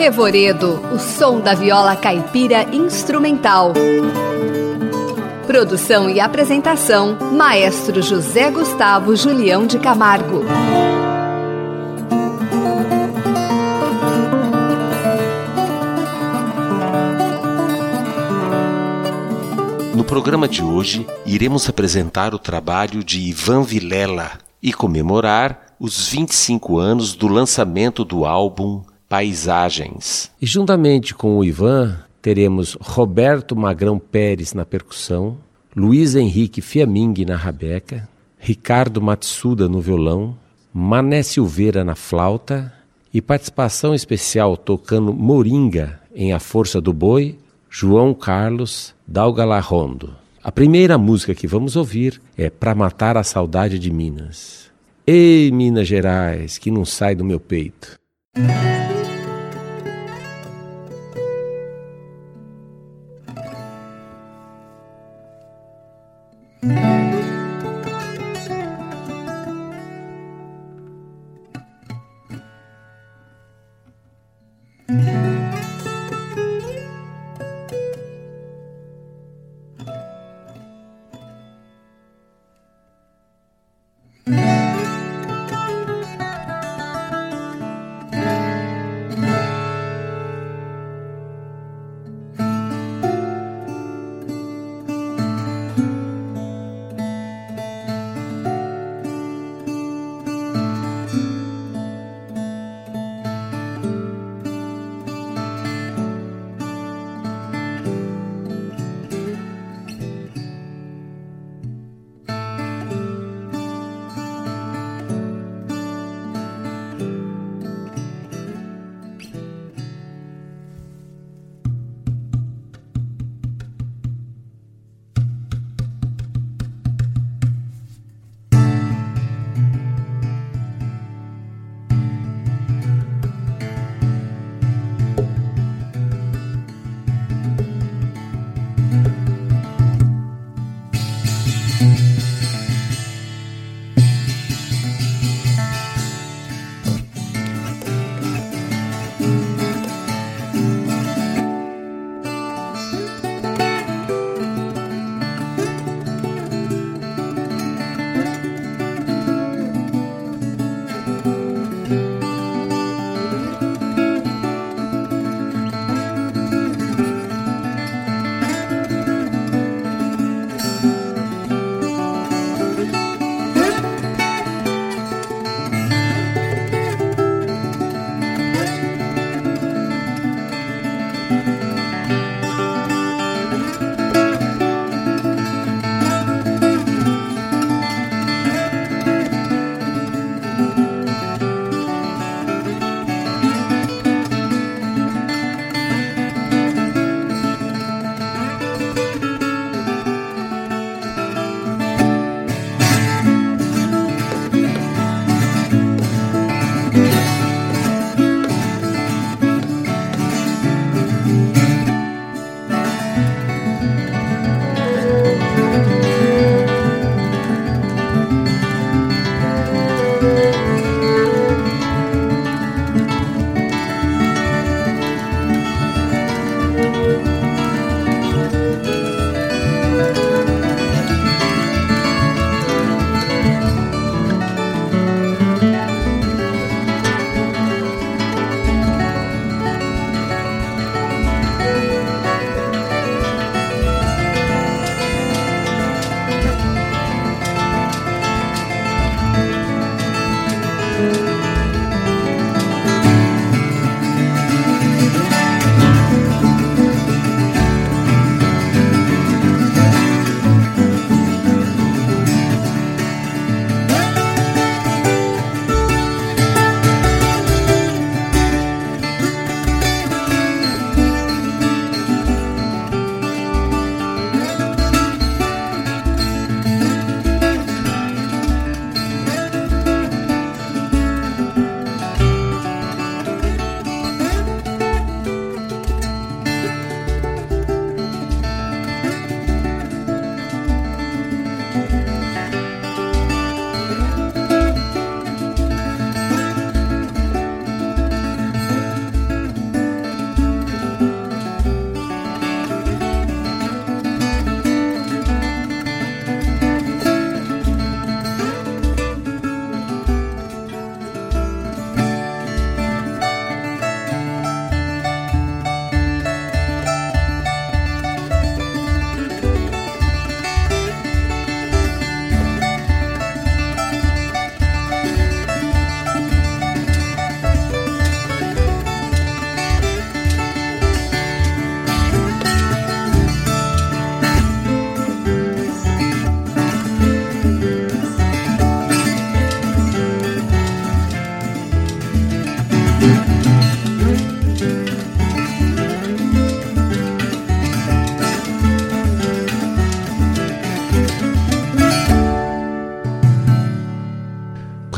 Revoredo, o som da viola caipira instrumental. Produção e apresentação: Maestro José Gustavo Julião de Camargo. No programa de hoje, iremos apresentar o trabalho de Ivan Vilela e comemorar os 25 anos do lançamento do álbum Paisagens. E juntamente com o Ivan, teremos Roberto Magrão Pérez na percussão, Luiz Henrique Fiaming na rabeca, Ricardo Matsuda no violão, Mané Silveira na flauta e participação especial tocando Moringa em A Força do Boi, João Carlos Dalgalarrondo. A primeira música que vamos ouvir é Pra Matar a Saudade de Minas. Ei, Minas Gerais, que não sai do meu peito. Mm-hmm.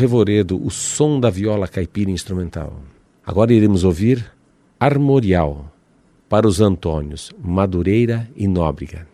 Revoredo o som da viola caipira instrumental. Agora iremos ouvir Armorial para os Antônios Madureira e Nóbrega.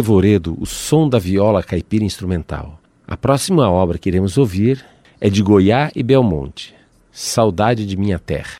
Revoredo o som da viola caipira instrumental. A próxima obra que iremos ouvir é de Goiás e Belmonte, Saudade de Minha Terra.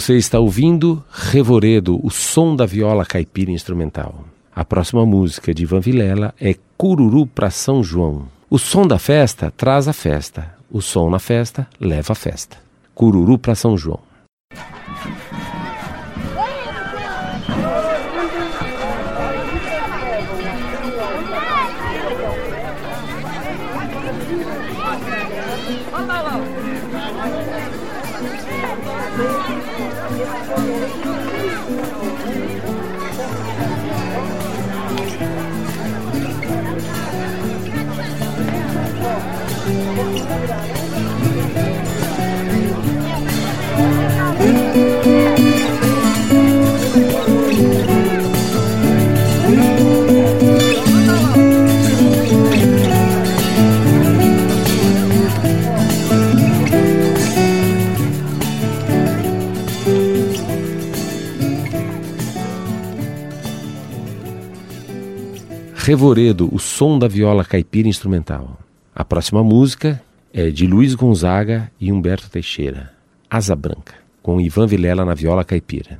Você está ouvindo Revoredo, o som da viola caipira instrumental. A próxima música de Ivan Vilela é Cururu para São João. O som da festa traz a festa, o som na festa leva a festa. Cururu para São João. Revoredo, o som da viola caipira instrumental. A próxima música é de Luiz Gonzaga e Humberto Teixeira, Asa Branca, com Ivan Vilela na viola caipira.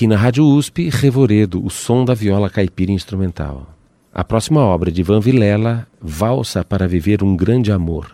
Aqui na Rádio USP, Revoredo, o som da viola caipira instrumental. A próxima obra de Van Vilela, Valsa para Viver um Grande Amor.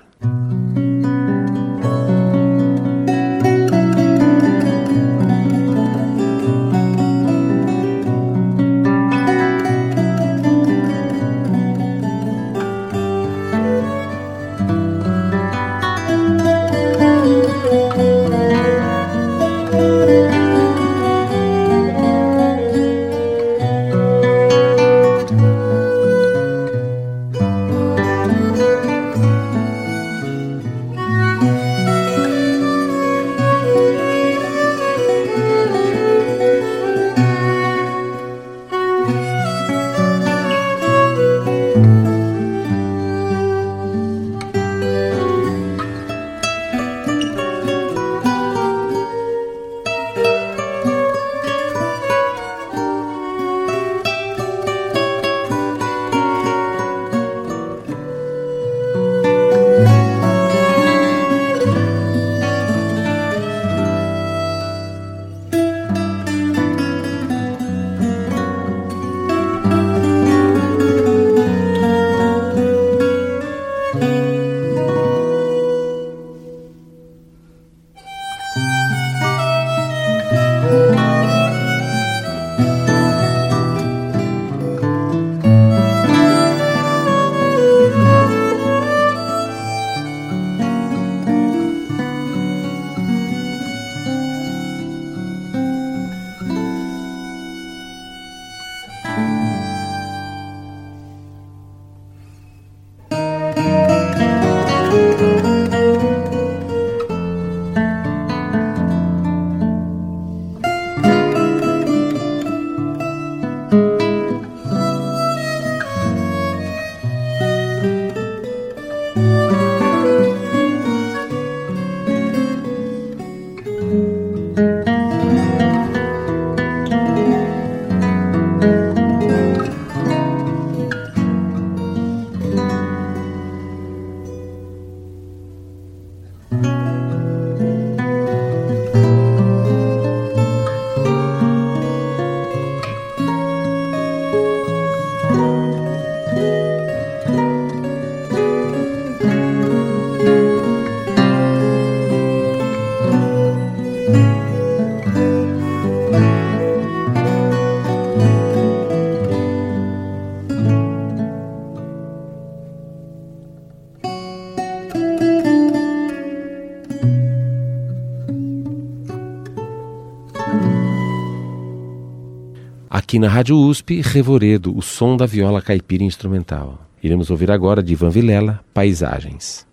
Aqui na Rádio USP, Revoredo, o som da viola caipira instrumental. Iremos ouvir agora de Ivan Vilela, Paisagens.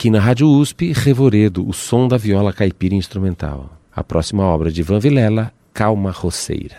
Aqui na Rádio USP, Revoredo, o som da viola caipira instrumental. A próxima obra de Van Vilela, Calma Roceira.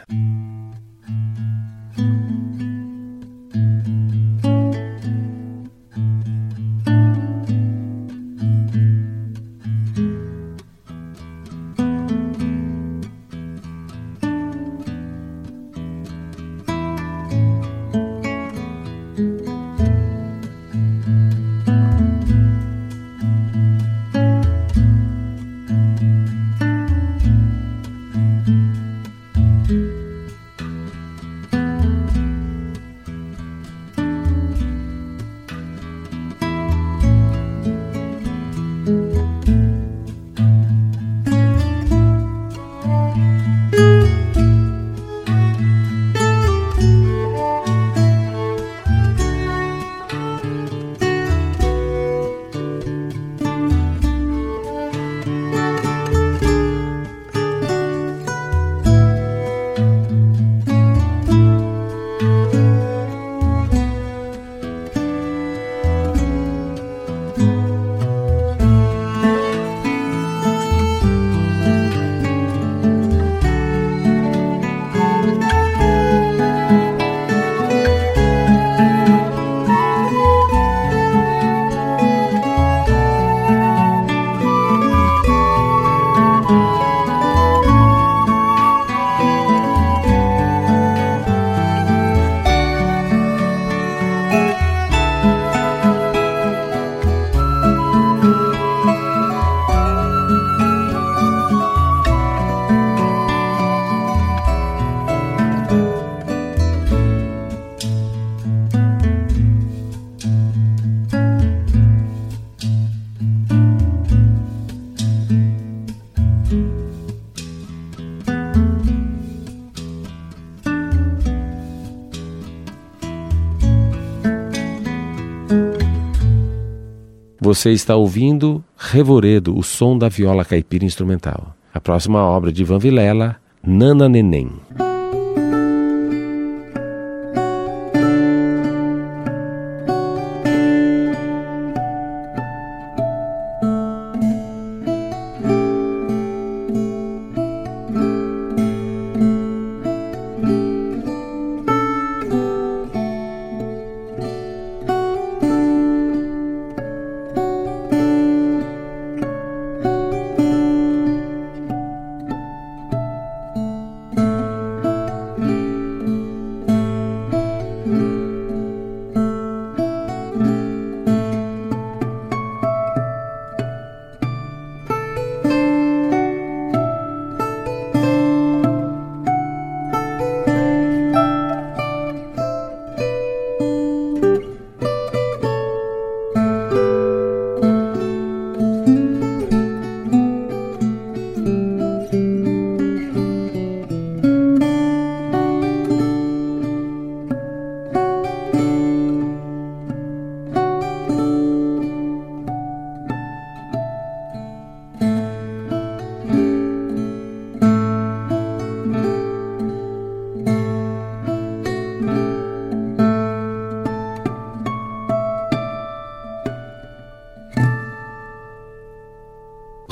Você está ouvindo Revoredo, o som da viola caipira instrumental. A próxima obra de Ivan Vilela, Nana Neném.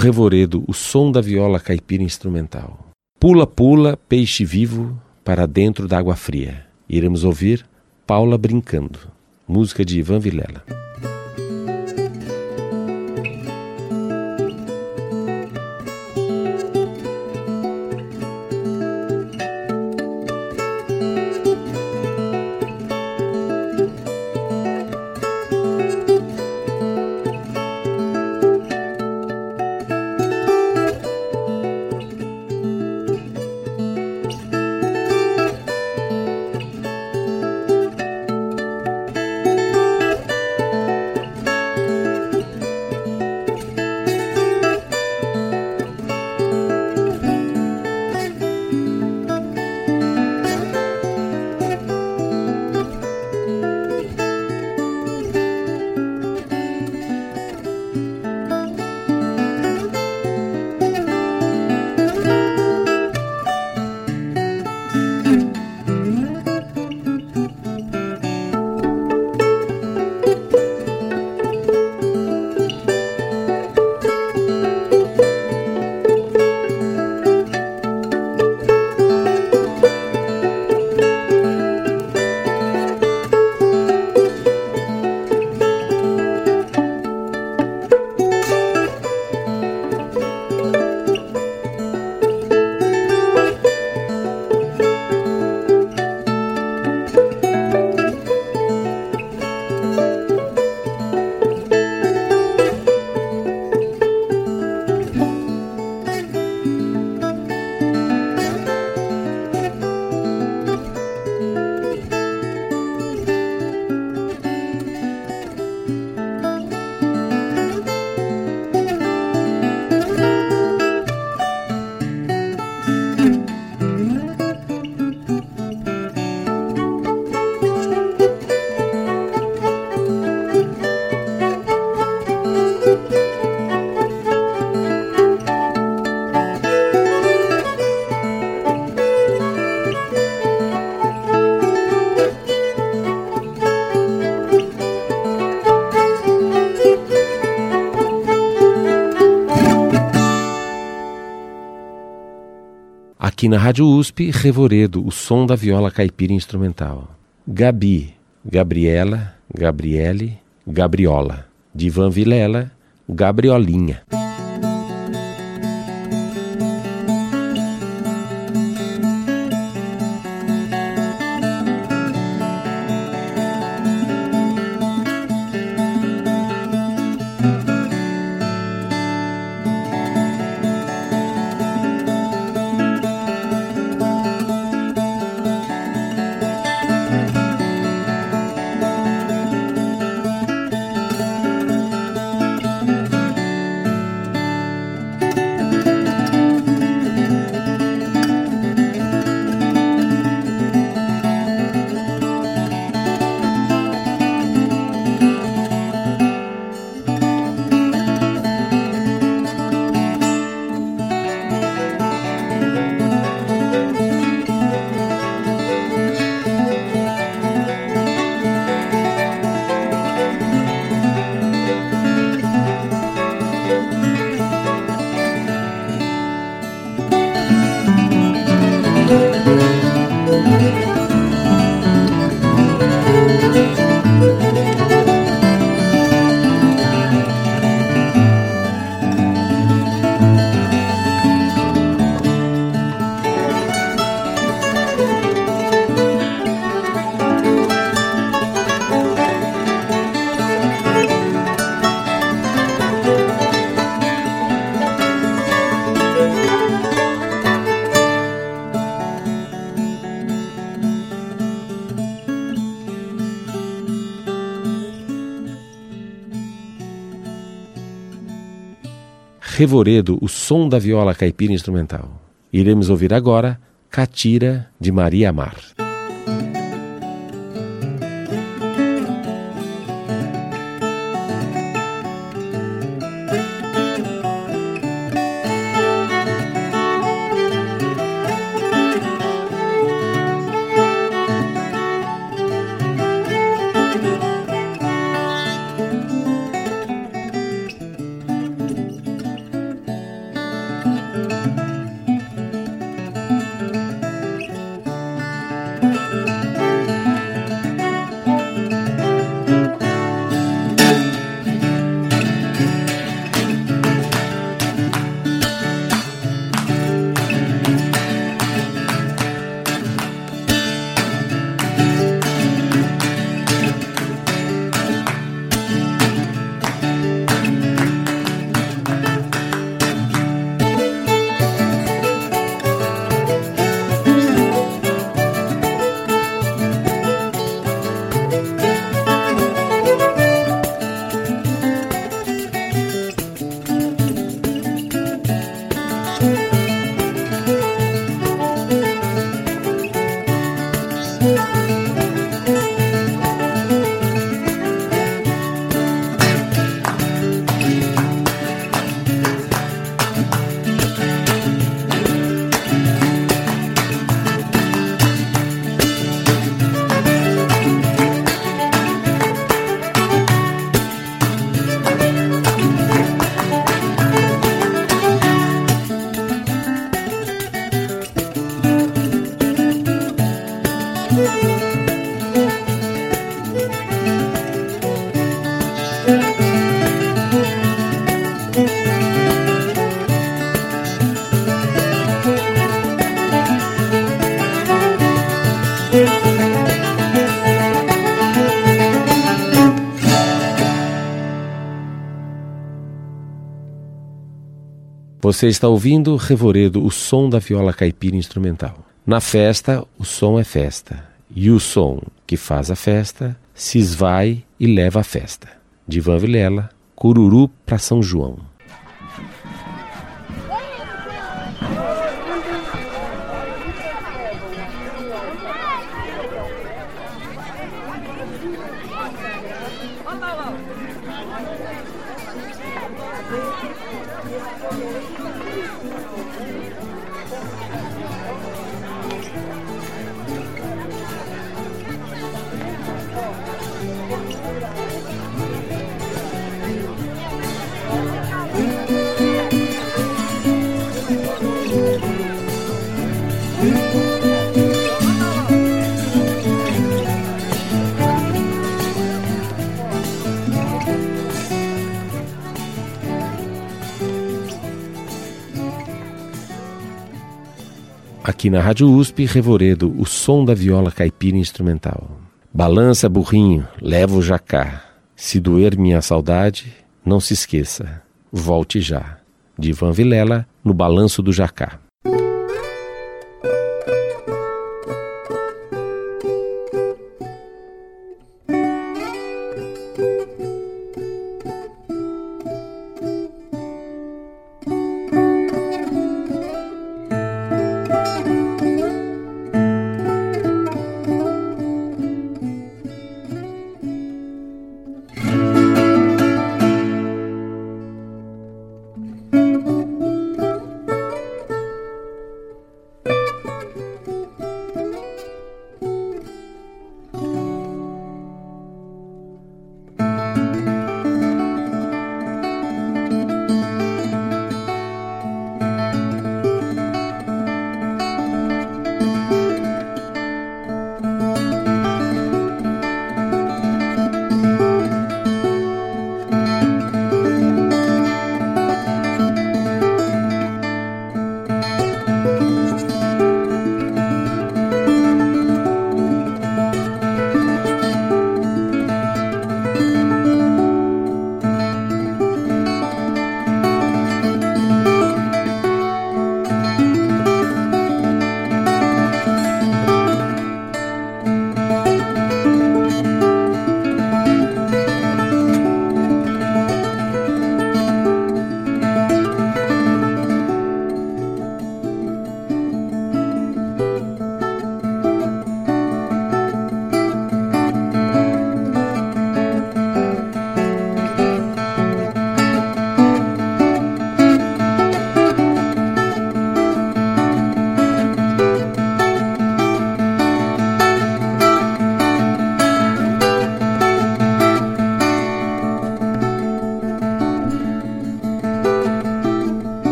Revoredo, o som da viola caipira instrumental. Pula, pula, peixe vivo para dentro da água fria. Iremos ouvir Paula Brincando, música de Ivan Vilela. Aqui na Rádio USP, Revoredo, o som da viola caipira instrumental. Gabi, Gabriela, Gabriele, Gabriola. Divan Vilela, Gabriolinha. Revoredo, o som da viola caipira instrumental. Iremos ouvir agora Catira de Maria Amar. Você está ouvindo Revoredo, o som da viola caipira instrumental. Na festa, o som é festa, e o som que faz a festa se esvai e leva a festa. De Van Vilela, Cururu para São João. Aqui na Rádio USP, Revoredo, o som da viola caipira instrumental. Balança, burrinho, leva o jacá. Se doer minha saudade, não se esqueça, volte já. De Ivan Vilela, no Balanço do Jacá.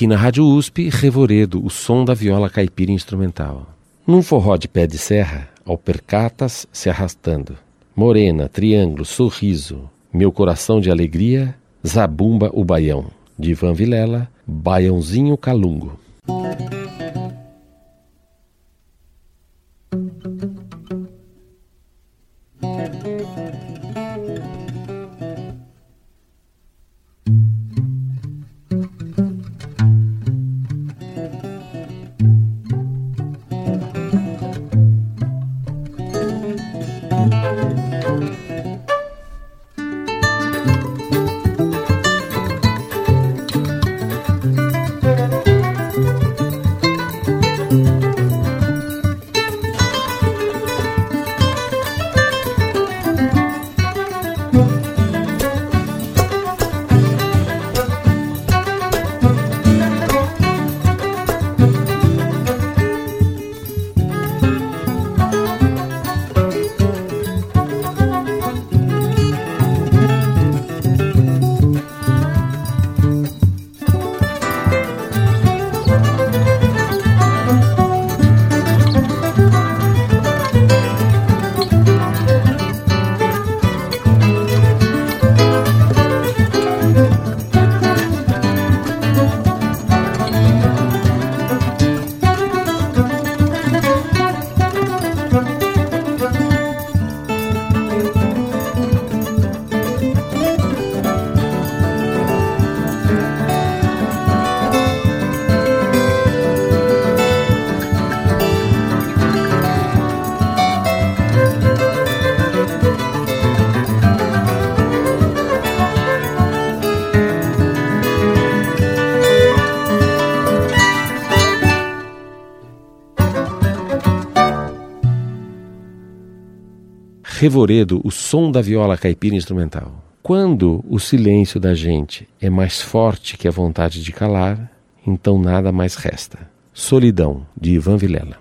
Aqui na Rádio USP, Revoredo, o som da viola caipira instrumental. Num forró de pé de serra, alpercatas se arrastando. Morena, triângulo, sorriso, meu coração de alegria, zabumba o baião. De Ivan Vilela, Baiãozinho Calungo. Revoredo, o som da viola caipira instrumental. Quando o silêncio da gente é mais forte que a vontade de calar, então nada mais resta. Solidão, de Ivan Vilela.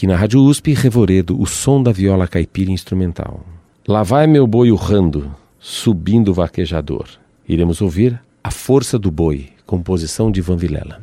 Aqui na Rádio USP, Revoredo, o som da viola caipira instrumental. Lá vai meu boi urrando, subindo o vaquejador. Iremos ouvir A Força do Boi, composição de Van Vilela.